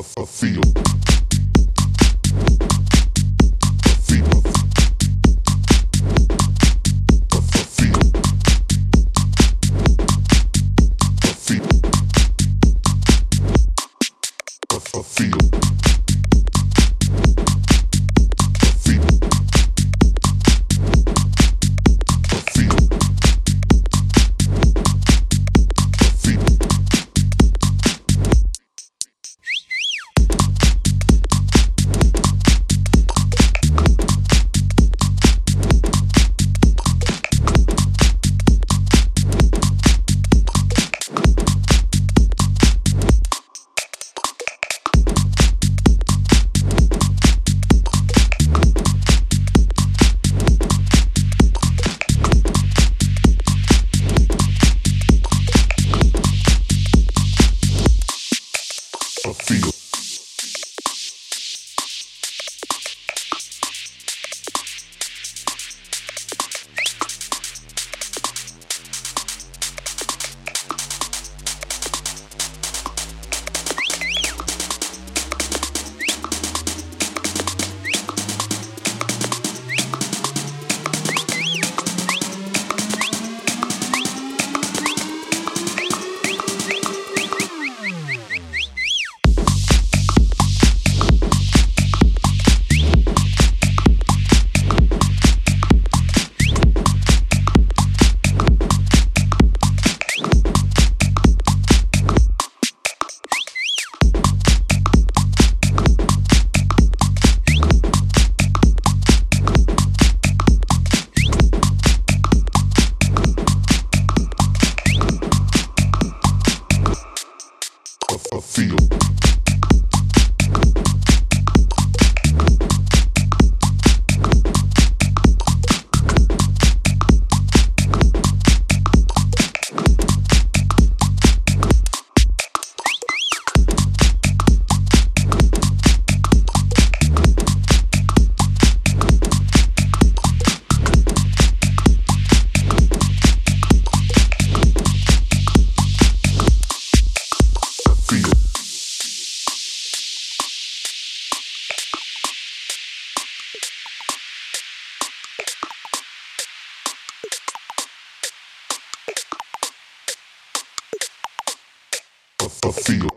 A feel. I feel.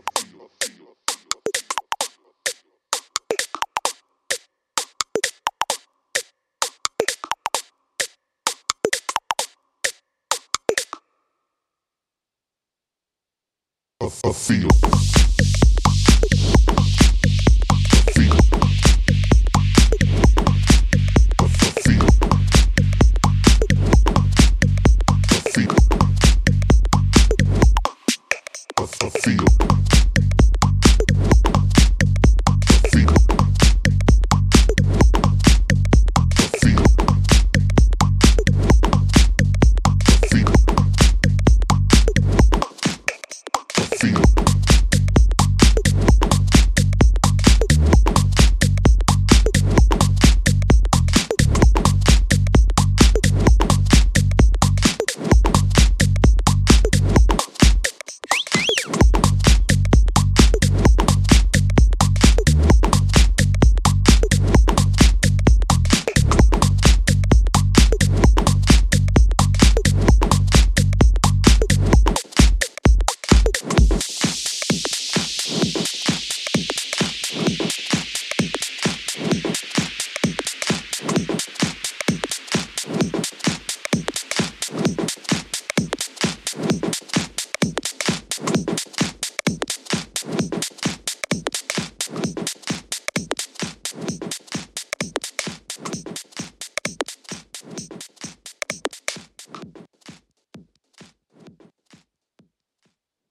I feel. feel.